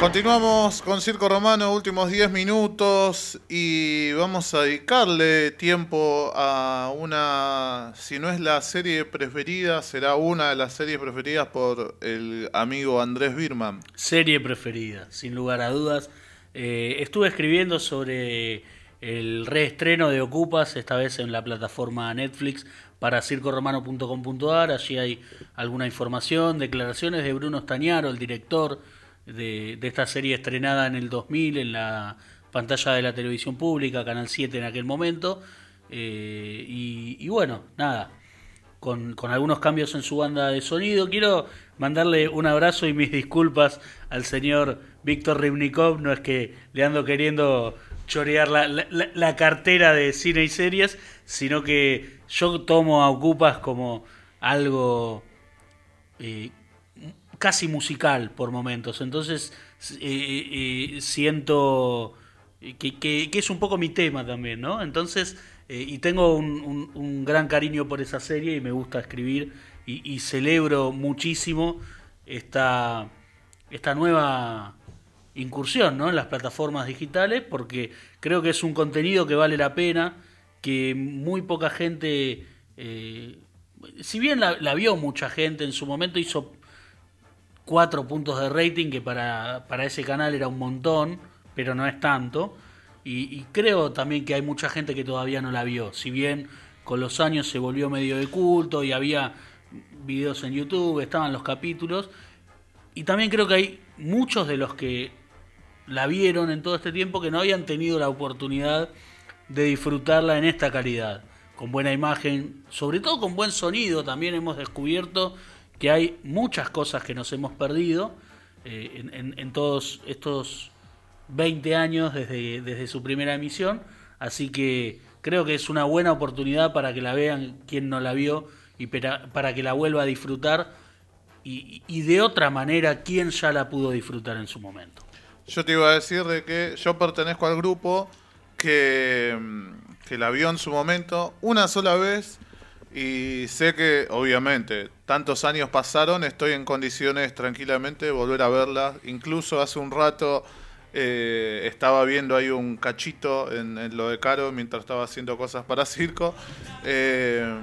Continuamos con Circo Romano, últimos 10 minutos y vamos a dedicarle tiempo a una, si no es la serie preferida, será una de las series preferidas por el amigo Andrés Birman. Serie preferida, sin lugar a dudas. Eh, estuve escribiendo sobre el reestreno de Ocupas, esta vez en la plataforma Netflix para circoromano.com.ar. Allí hay alguna información, declaraciones de Bruno Stañaro, el director de, esta serie estrenada en el 2000 en la pantalla de la televisión pública, Canal 7 en aquel momento. Eh, y, bueno, nada, con, algunos cambios en su banda de sonido. Quiero mandarle un abrazo y mis disculpas al señor Víctor Rivnikov, no es que le ando queriendo chorear la, cartera de cine y series, sino que yo tomo a Ocupas como algo eh, casi musical por momentos. Entonces eh, eh, siento que, es un poco mi tema también, ¿no? Entonces, y tengo un, gran cariño por esa serie y me gusta escribir y, celebro muchísimo esta, esta nueva incursión ¿no? en las plataformas digitales porque creo que es un contenido que vale la pena, que muy poca gente... si bien la, la, vio mucha gente en su momento, hizo cuatro puntos de rating, que para, para ese canal era un montón, pero no es tanto. Y, creo también que hay mucha gente que todavía no la vio. Si bien con los años se volvió medio de culto y había videos en YouTube, estaban los capítulos. Y también creo que hay muchos de los que la vieron en todo este tiempo que no habían tenido la oportunidad de disfrutarla en esta calidad. Con buena imagen, sobre todo con buen sonido. También hemos descubierto que hay muchas cosas que nos hemos perdido eh, en, todos estos 20 años desde, desde su primera emisión, así que creo que es una buena oportunidad para que la vean quien no la vio y para, que la vuelva a disfrutar y, y, de otra manera quien ya la pudo disfrutar en su momento. Yo te iba a decir de que yo pertenezco al grupo que, que la vio en su momento una sola vez y sé que, obviamente, tantos años pasaron, estoy en condiciones tranquilamente de volver a verla. Incluso hace un rato eh, estaba viendo ahí un cachito en, lo de Caro mientras estaba haciendo cosas para circo. Eh,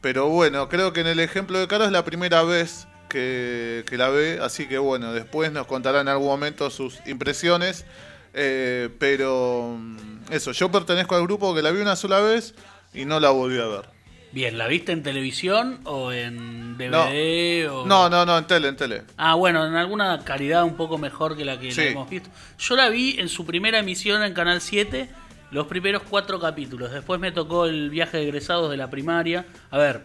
pero bueno, creo que en el ejemplo de Caro es la primera vez que, la ve, así que bueno, después nos contará en algún momento sus impresiones. Eh, pero mm, eso, yo pertenezco al grupo que la vi una sola vez y no la volví a ver. Bien, ¿la viste en televisión o en DVD? No, no, no, no, en tele, en tele. Ah, bueno, en alguna calidad un poco mejor que la que hemos visto. Yo la vi en su primera emisión en Canal 7, los primeros cuatro capítulos. Después me tocó el viaje de egresados de la primaria. A ver,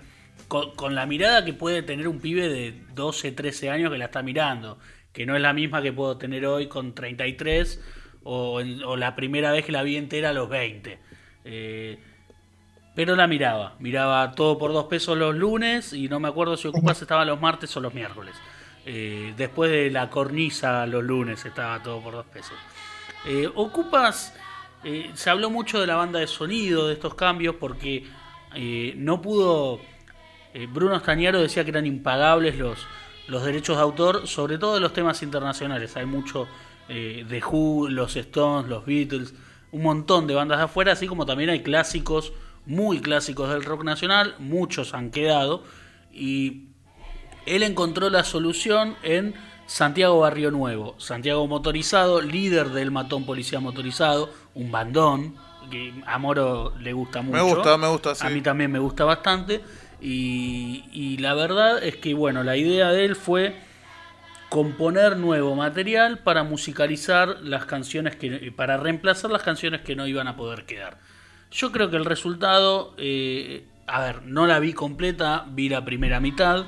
con, la mirada que puede tener un pibe de 12, 13 años que la está mirando, que no es la misma que puedo tener hoy con 33 o, o la primera vez que la vi entera a los 20. Eh, pero la miraba. Miraba todo por dos pesos los lunes y no me acuerdo si Ocupas estaba los martes o los miércoles. Eh, después de la cornisa los lunes estaba todo por dos pesos. Eh, Ocupas, eh, se habló mucho de la banda de sonido, de estos cambios, porque no pudo... Bruno Estañaro decía que eran impagables los, los derechos de autor, sobre todo de los temas internacionales. Hay mucho de Who, los Stones, los Beatles, un montón de bandas de afuera, así como también hay clásicos muy clásicos del rock nacional, muchos han quedado, y él encontró la solución en Santiago Barrio Nuevo, Santiago Motorizado, líder del Matón Policía Motorizado, un bandón, que a Moro le gusta mucho. Me gusta, me gusta, A mí también me gusta bastante. Y, la verdad es que, bueno, la idea de él fue componer nuevo material para musicalizar las canciones que para reemplazar las canciones que no iban a poder quedar. Yo creo que el resultado, eh, a ver, no la vi completa, vi la primera mitad.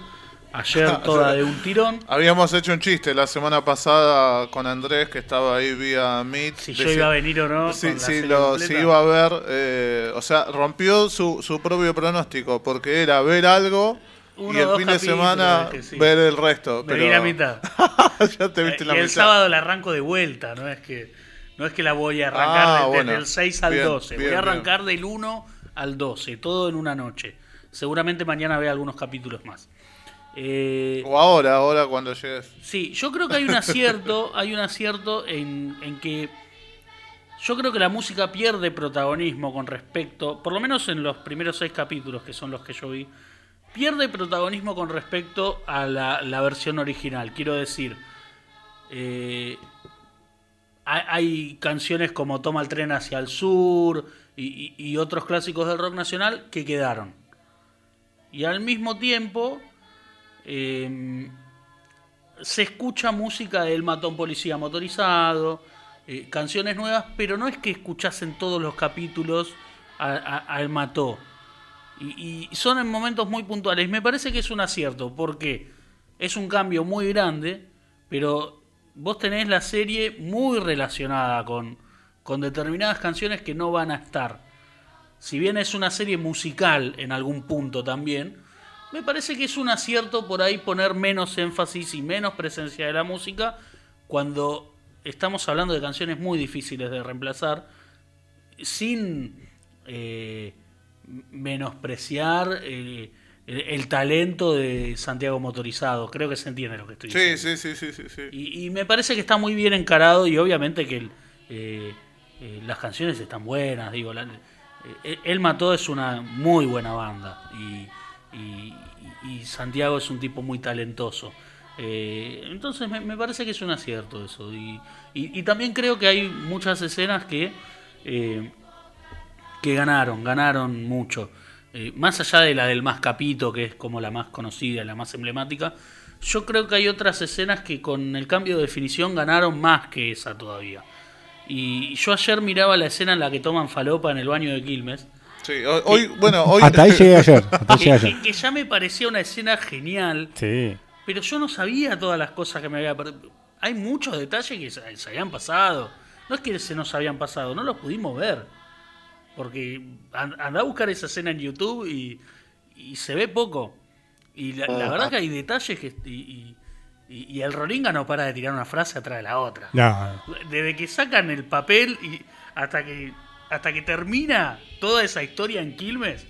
Ayer toda de un tirón. Habíamos hecho un chiste la semana pasada con Andrés, que estaba ahí vía Meet. Si yo iba a venir o no. Lo, si iba a ver. Eh, o sea, rompió su, su propio pronóstico, porque era ver algo y el fin de semana ver el resto. Pero... la mitad. ya te viste y la el sábado la arranco de vuelta, no es que. No es que la voy a arrancar ah, desde el 6 al 12. voy a arrancar del 1 al 12, todo en una noche. Seguramente mañana vea algunos capítulos más. Eh, O ahora, ahora cuando llegues. Sí, yo creo que hay un acierto, hay un acierto en, en que yo creo que la música pierde protagonismo con respecto, por lo menos en los primeros seis capítulos, que son los que yo vi, pierde protagonismo con respecto a la, la versión original. Quiero decir, eh, hay, hay canciones como Toma el tren hacia el sur y, y- y otros clásicos del rock nacional que quedaron. Y al mismo tiempo... eh, se escucha música del matón policía motorizado, eh, canciones nuevas, pero no es que escuchasen todos los capítulos al mató. Y, y son en momentos muy puntuales. Me parece que es un acierto, porque es un cambio muy grande, pero vos tenés la serie muy relacionada con, con determinadas canciones que no van a estar. Si bien es una serie musical en algún punto también, me parece que es un acierto por ahí poner menos énfasis y menos presencia de la música cuando estamos hablando de canciones muy difíciles de reemplazar sin eh, menospreciar eh, el, el talento de Santiago Motorizado. Creo que se entiende lo que estoy diciendo. Sí, sí, sí, sí, sí. Y, y me parece que está muy bien encarado y obviamente que el, eh, eh, las canciones están buenas. Digo, la- El Mató es una muy buena banda y, y- Santiago es un tipo muy talentoso. Eh, entonces me, parece que es un acierto eso. Y, y- y también creo que hay muchas escenas que, eh, que ganaron, ganaron mucho. Eh, más allá de la del más capito, que es como la más conocida, la más emblemática, yo creo que hay otras escenas que con el cambio de definición ganaron más que esa todavía. Y yo ayer miraba la escena en la que toman falopa en el baño de Quilmes, Sí, hoy, bueno, hoy. Hasta ahí llegué ayer. Hasta ahí que, llegué ayer. que- que ya me parecía una escena genial, Sí. pero yo no sabía todas las cosas que me había... Hay muchos detalles que se, se habían pasado. No es que se nos habían pasado, no los pudimos ver. Porque an- andá a buscar esa escena en YouTube y, y se ve poco. Y la, la verdad que hay detalles que... Y, y- y- y el Rolinga no para de tirar una frase atrás de la otra. No. Desde que sacan el papel y hasta que hasta que termina toda esa historia en Quilmes,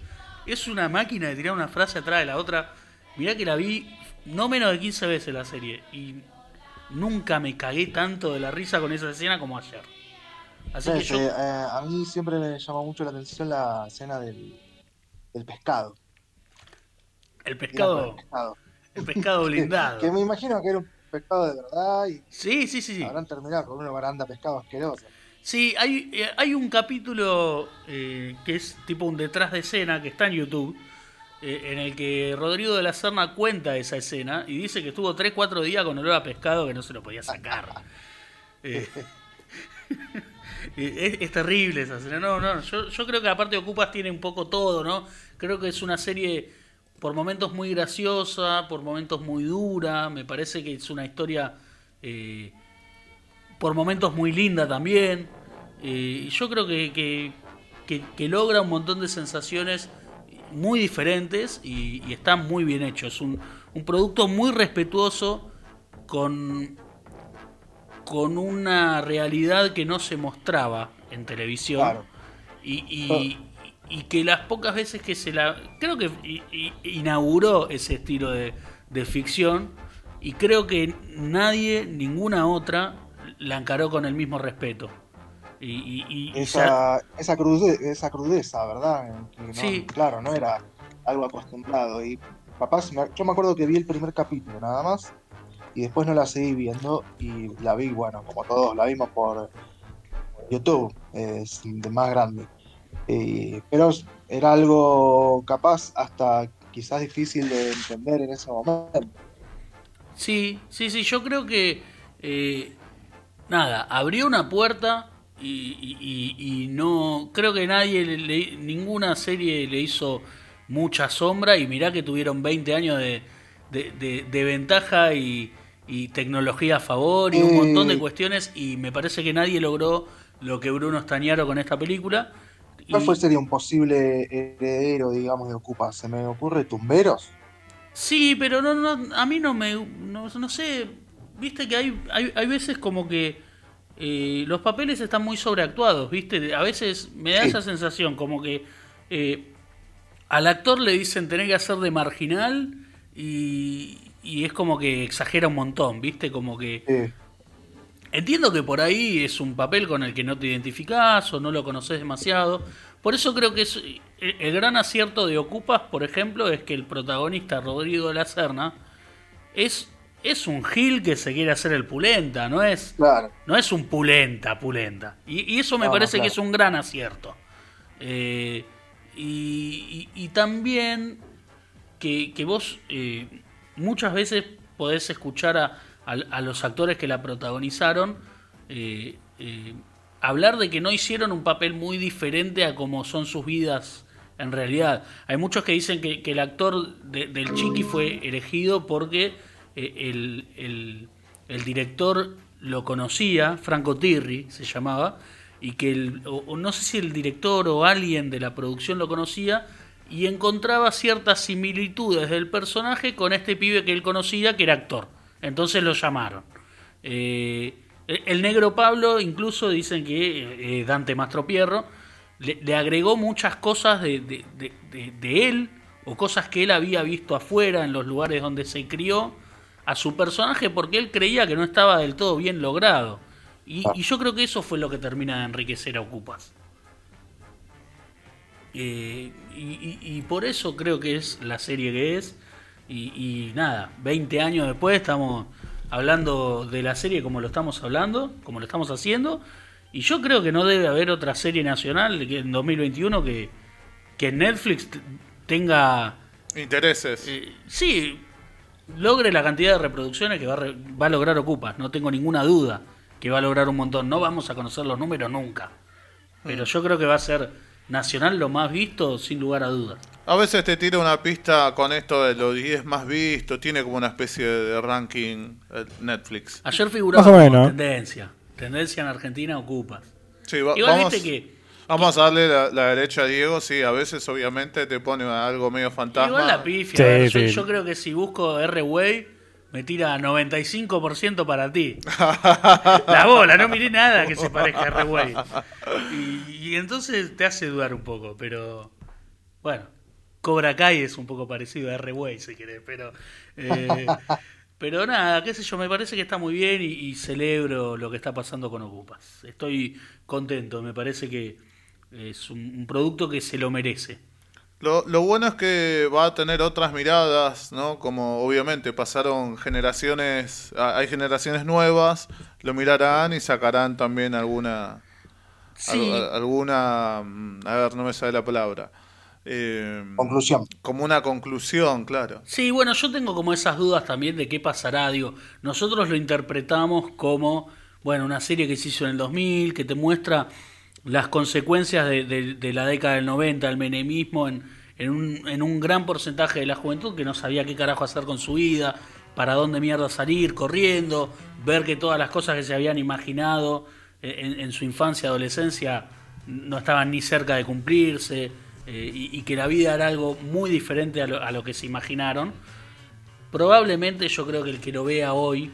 es una máquina de tirar una frase atrás de la otra. Mirá que la vi no menos de 15 veces la serie y nunca me cagué tanto de la risa con esa escena como ayer. Así Sí, que yo, eh, a mí siempre me llamó mucho la atención la escena del, del pescado. el pescado, el pescado. el pescado Que, blindado. que me imagino que era un pescado de verdad y Sí, sí, sí, sí. habrán terminado con una baranda pescado asquerosa. Sí, hay, eh, hay un capítulo eh, que es tipo un detrás de escena que está en YouTube, eh, en el que Rodrigo de la Serna cuenta esa escena y dice que estuvo 3-4 días con olor a pescado que no se lo podía sacar. Eh, es, es terrible esa escena. No, no, yo, yo creo que aparte Ocupas tiene un poco todo, ¿no? Creo que es una serie por momentos muy graciosa, por momentos muy dura, me parece que es una historia... eh, por momentos muy linda también. Eh, y yo creo que, que, que- que logra un montón de sensaciones muy diferentes y, y está muy bien hecho. Es un, un producto muy respetuoso con, con una realidad que no se mostraba en televisión. Claro. Y, y- y que las pocas veces que se la... Creo que inauguró ese estilo de, de ficción y creo que nadie, ninguna otra, la encaró con el mismo respeto. Y, y- y- y sa- Esa, esa, crude- esa crudeza, ¿verdad? No- Sí. Claro, no era algo acostumbrado. Y papás, yo me acuerdo que vi el primer capítulo nada más y después no la seguí viendo y la vi, bueno, como todos, la vimos por YouTube, es de más grande. Eh, pero era algo capaz hasta quizás difícil de entender en ese momento. Sí, sí, sí, yo creo que eh, nada, abrió una puerta y, y- y- y no creo que nadie, le- ninguna serie le hizo mucha sombra y mirá que tuvieron 20 años de, de- de- de ventaja y, tecnología a favor y un Eh. montón de cuestiones y me parece que nadie logró lo que Bruno Estañaro con esta película. ¿Cuál fue sería un posible heredero, digamos, de Ocupa? ¿Se me ocurre Tumberos? Sí, pero no, no, a mí no me, no, no sé, viste que hay, hay, hay veces como que eh, los papeles están muy sobreactuados, viste, a veces me da Sí. esa sensación como que eh, al actor le dicen tenés que hacer de marginal y, y es como que exagera un montón, ¿viste? Como que... Sí. Entiendo que por ahí es un papel con el que no te identificás o no lo conoces demasiado. Por eso creo que es el el gran acierto de Ocupas, por ejemplo, es que el protagonista Rodrigo de la Serna es, es un gil que se quiere hacer el pulenta, no es, Claro. no es un pulenta, pulenta. Y, y eso me No, parece claro. que es un gran acierto. Eh, y, y- y también que, que vos eh, muchas veces podés escuchar a, a- a los actores que la protagonizaron eh, eh, hablar de que no hicieron un papel muy diferente a como son sus vidas en realidad. Hay muchos que dicen que, que el actor de- del Chiqui fue elegido porque el, el- el director lo conocía, Franco Tirri se llamaba, y que el, o- no sé si el director o alguien de la producción lo conocía y encontraba ciertas similitudes del personaje con este pibe que él conocía que era actor. Entonces lo llamaron. Eh, el negro Pablo, incluso dicen que eh, Dante Mastropierro le, le agregó muchas cosas de- de- de él o cosas que él había visto afuera en los lugares donde se crió a su personaje porque él creía que no estaba del todo bien logrado. Y, y yo creo que eso fue lo que termina de enriquecer a Ocupas. Eh, y, y- y por eso creo que es la serie que es. Y, y nada, 20 años después estamos hablando de la serie como lo estamos hablando, como lo estamos haciendo. Y yo creo que no debe haber otra serie nacional que en 2021 que, que Netflix tenga, Intereses. eh, sí, logre la cantidad de reproducciones que va a, re- va a lograr Ocupas. No tengo ninguna duda que va a lograr un montón. No vamos a conocer los números nunca. Pero yo creo que va a ser nacional lo más visto sin lugar a dudas. A veces te tira una pista con esto de los 10 más vistos, tiene como una especie de ranking eh, Netflix. Ayer figuraba como tendencia. Tendencia en Argentina ocupas. Sí, va- Igual vamos, viste que. Vamos a darle la, la derecha a Diego, sí, a veces obviamente te pone algo medio fantasma. Igual la pifia. Sí, yo, creo que si busco R-Way, me tira 95% para ti. la bola, no miré nada que se parezca a R-Way. Y, y entonces te hace dudar un poco, pero. Bueno, Cobra Kai es un poco parecido a R-Way, si querés, pero. eh, pero nada, qué sé yo, me parece que está muy bien y, y celebro lo que está pasando con Ocupas. Estoy contento, me parece que es un, un producto que se lo merece. Lo, lo bueno es que va a tener otras miradas, ¿no? Como obviamente pasaron generaciones, hay generaciones nuevas, lo mirarán y sacarán también alguna, Sí. al- alguna, mm, a ver, no me sale la palabra, Eh, Conclusión. como una conclusión, claro. Sí, bueno, yo tengo como esas dudas también de qué pasará. Digo, nosotros lo interpretamos como, bueno, una serie que se hizo en el 2000, que te muestra las consecuencias de, de- de la década del 90, el menemismo en, en, un, en un gran porcentaje de la juventud que no sabía qué carajo hacer con su vida, para dónde mierda salir, corriendo, ver que todas las cosas que se habían imaginado en, en su infancia, adolescencia, no estaban ni cerca de cumplirse. eh, y, y que la vida era algo muy diferente a lo, a lo que se imaginaron. Probablemente yo creo que el que lo vea hoy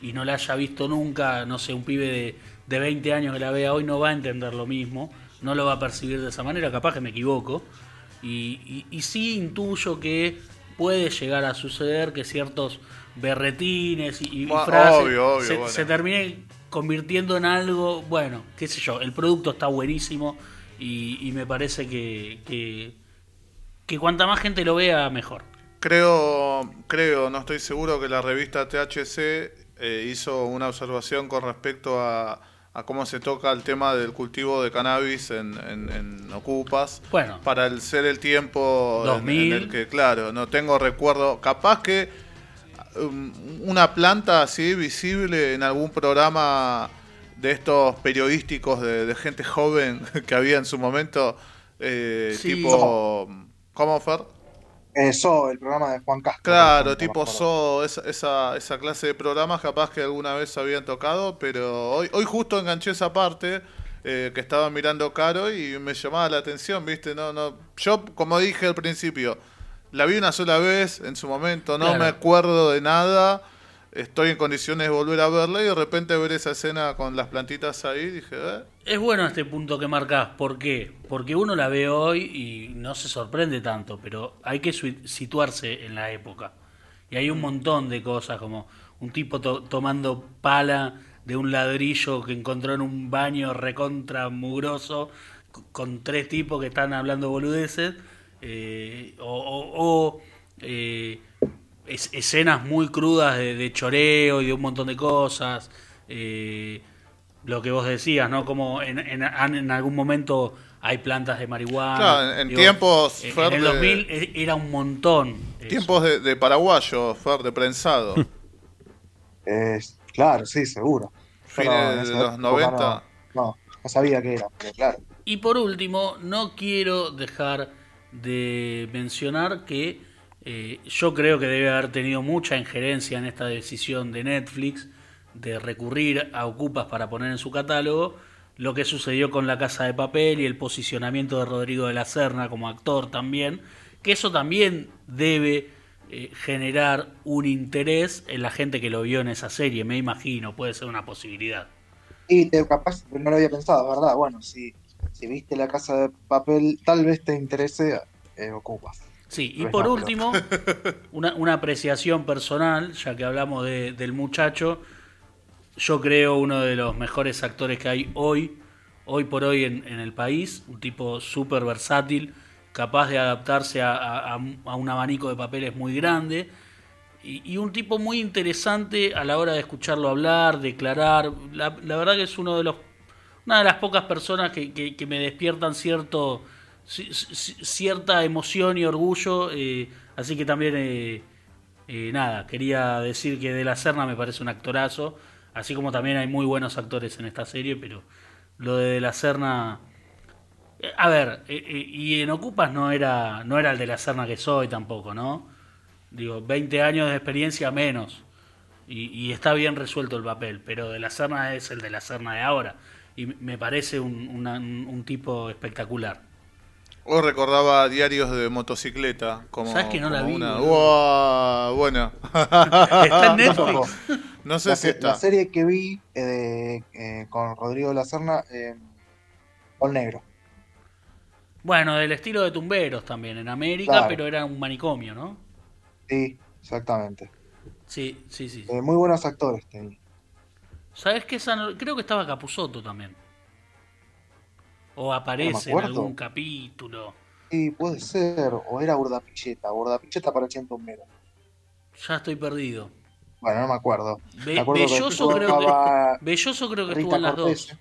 y no la haya visto nunca, no sé, un pibe de, de 20 años que la vea hoy no va a entender lo mismo, no lo va a percibir de esa manera, capaz que me equivoco. Y, y- y sí intuyo que puede llegar a suceder que ciertos berretines y, y Bueno, frases obvio, obvio, se, bueno. se terminen convirtiendo en algo, bueno, qué sé yo, el producto está buenísimo y, y me parece que, que, que cuanta más gente lo vea, mejor. Creo, creo, no estoy seguro que la revista THC eh, hizo una observación con respecto a, a cómo se toca el tema del cultivo de cannabis en, en- en Ocupas. Bueno. Para el ser el tiempo en- 2000. en el que, claro, no tengo recuerdo. Capaz que um, una planta así visible en algún programa de estos periodísticos de, de gente joven que había en su momento, eh, Sí. tipo... ¿Cómo, Fer? Eso, el programa de Juan Castro. Claro, tipo. So, esa, esa, esa clase de programas capaz que alguna vez habían tocado, pero hoy, hoy justo enganché esa parte eh, que estaba mirando Caro y me llamaba la atención, ¿viste? No, no, yo, como dije al principio, la vi una sola vez en su momento, no Claro. me acuerdo de nada estoy en condiciones de volver a verla y de repente ver esa escena con las plantitas ahí, dije, eh, Es bueno este punto que marcás. ¿Por qué? Porque uno la ve hoy y no se sorprende tanto, pero hay que situarse en la época. Y hay un montón de cosas, como un tipo to- tomando pala de un ladrillo que encontró en un baño recontra mugroso, con tres tipos que están hablando boludeces, eh, o, o- o, eh, es- escenas muy crudas de, de choreo y de un montón de cosas. eh, lo que vos decías, ¿no? Como en, en, en algún momento hay plantas de marihuana. Claro, en tiempos, En, Fer, en el de- 2000 e- era un montón. tiempos de, de paraguayo, Fer, de prensado. Claro, sí, seguro. Fines en de los época 90. No, no, no sabía qué era, pero claro. Y por último, no quiero dejar de mencionar que eh, yo creo que debe haber tenido mucha injerencia en esta decisión de Netflix de recurrir a Ocupas para poner en su catálogo lo que sucedió con La Casa de Papel y el posicionamiento de Rodrigo de la Serna como actor también, que eso también debe eh, generar un interés en la gente que lo vio en esa serie, me imagino, puede ser una posibilidad. Y te, capaz, no lo había pensado, ¿verdad? Bueno, si, si viste la casa de papel, tal vez te interese eh, Ocupas. Sí, y por último, una, una apreciación personal, ya que hablamos de- del muchacho, yo creo uno de los mejores actores que hay hoy, hoy por hoy en, en el país, un tipo súper versátil, capaz de adaptarse a, a- a un- abanico de papeles muy grande, y, y un tipo muy interesante a la hora de escucharlo hablar, declarar, la, la verdad que es uno de los, una de las pocas personas que, que- que me despiertan cierto ci- ci- cierta emoción y orgullo, eh, así que también, eh, eh, nada, quería decir que De la Serna me parece un actorazo, así como también hay muy buenos actores en esta serie, pero lo de De la Serna... eh, A ver, y en Ocupas no era, no era el De la Serna que soy tampoco, ¿no? Digo, 20 años de experiencia menos. Y, y está bien resuelto el papel, pero De la Serna es el De la Serna de ahora. Y me parece un, una- un tipo espectacular. Hoy recordaba diarios de motocicleta. Como, ¿Sabes que no la vi, Una... ¡Wow! Bueno. Está en. Netflix. no sé La, si está. la serie que vi eh, de- eh, con Rodrigo la Serna, eh, Negro. Bueno, del estilo de Tumberos también en América, Claro. pero era un manicomio, ¿no? Sí, exactamente. Sí, sí, sí. Eh, muy buenos actores tenía. ¿Sabes qué? Esa no- Creo que estaba Capuzoto también. O aparece en algún capítulo. Sí, puede ser, o era Burdapilleta. Burdapilleta parecía un tumbero. Ya estoy perdido. Bueno, no me acuerdo. Be- Me acuerdo que Belloso, creo que, Belloso creo que estuvo en las Cortés. dos.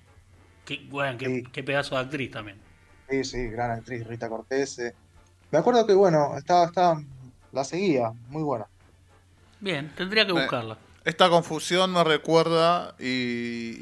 Qué, bueno, qué, Sí. qué pedazo de actriz también. Sí, sí, gran actriz, Rita Cortés. eh. Me acuerdo que, bueno, estaba, estaba, la seguía, muy buena. Bien, tendría que Me- buscarla. Esta confusión me recuerda, y,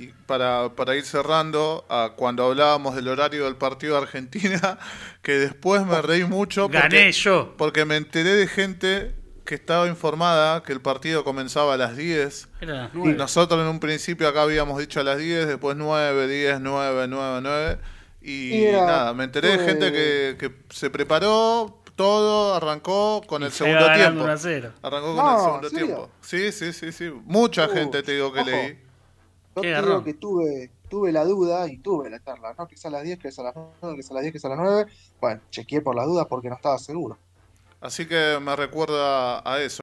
y para, para ir cerrando, a cuando hablábamos del horario del partido de Argentina, que después me reí mucho Gané porque, yo. porque me enteré de gente que estaba informada que el partido comenzaba a las 10. Era las Y nueve. nosotros en un principio acá habíamos dicho a las 10, después 9, 10, 9, 9, 9. Y Y era- nada, me enteré de gente que, que se preparó todo, arrancó con el segundo tiempo. 1 a 0. Arrancó con No, el segundo tiempo. Sí, sí, sí, sí. Mucha Uh, gente te digo que ojo. leí. Yo digo que tuve, tuve la duda y tuve la charla, ¿no? Que es a las 10, que es a las 9, que es a las 10, que es a las 9. Bueno, chequeé por las dudas porque no estaba seguro. Así que me recuerda a eso.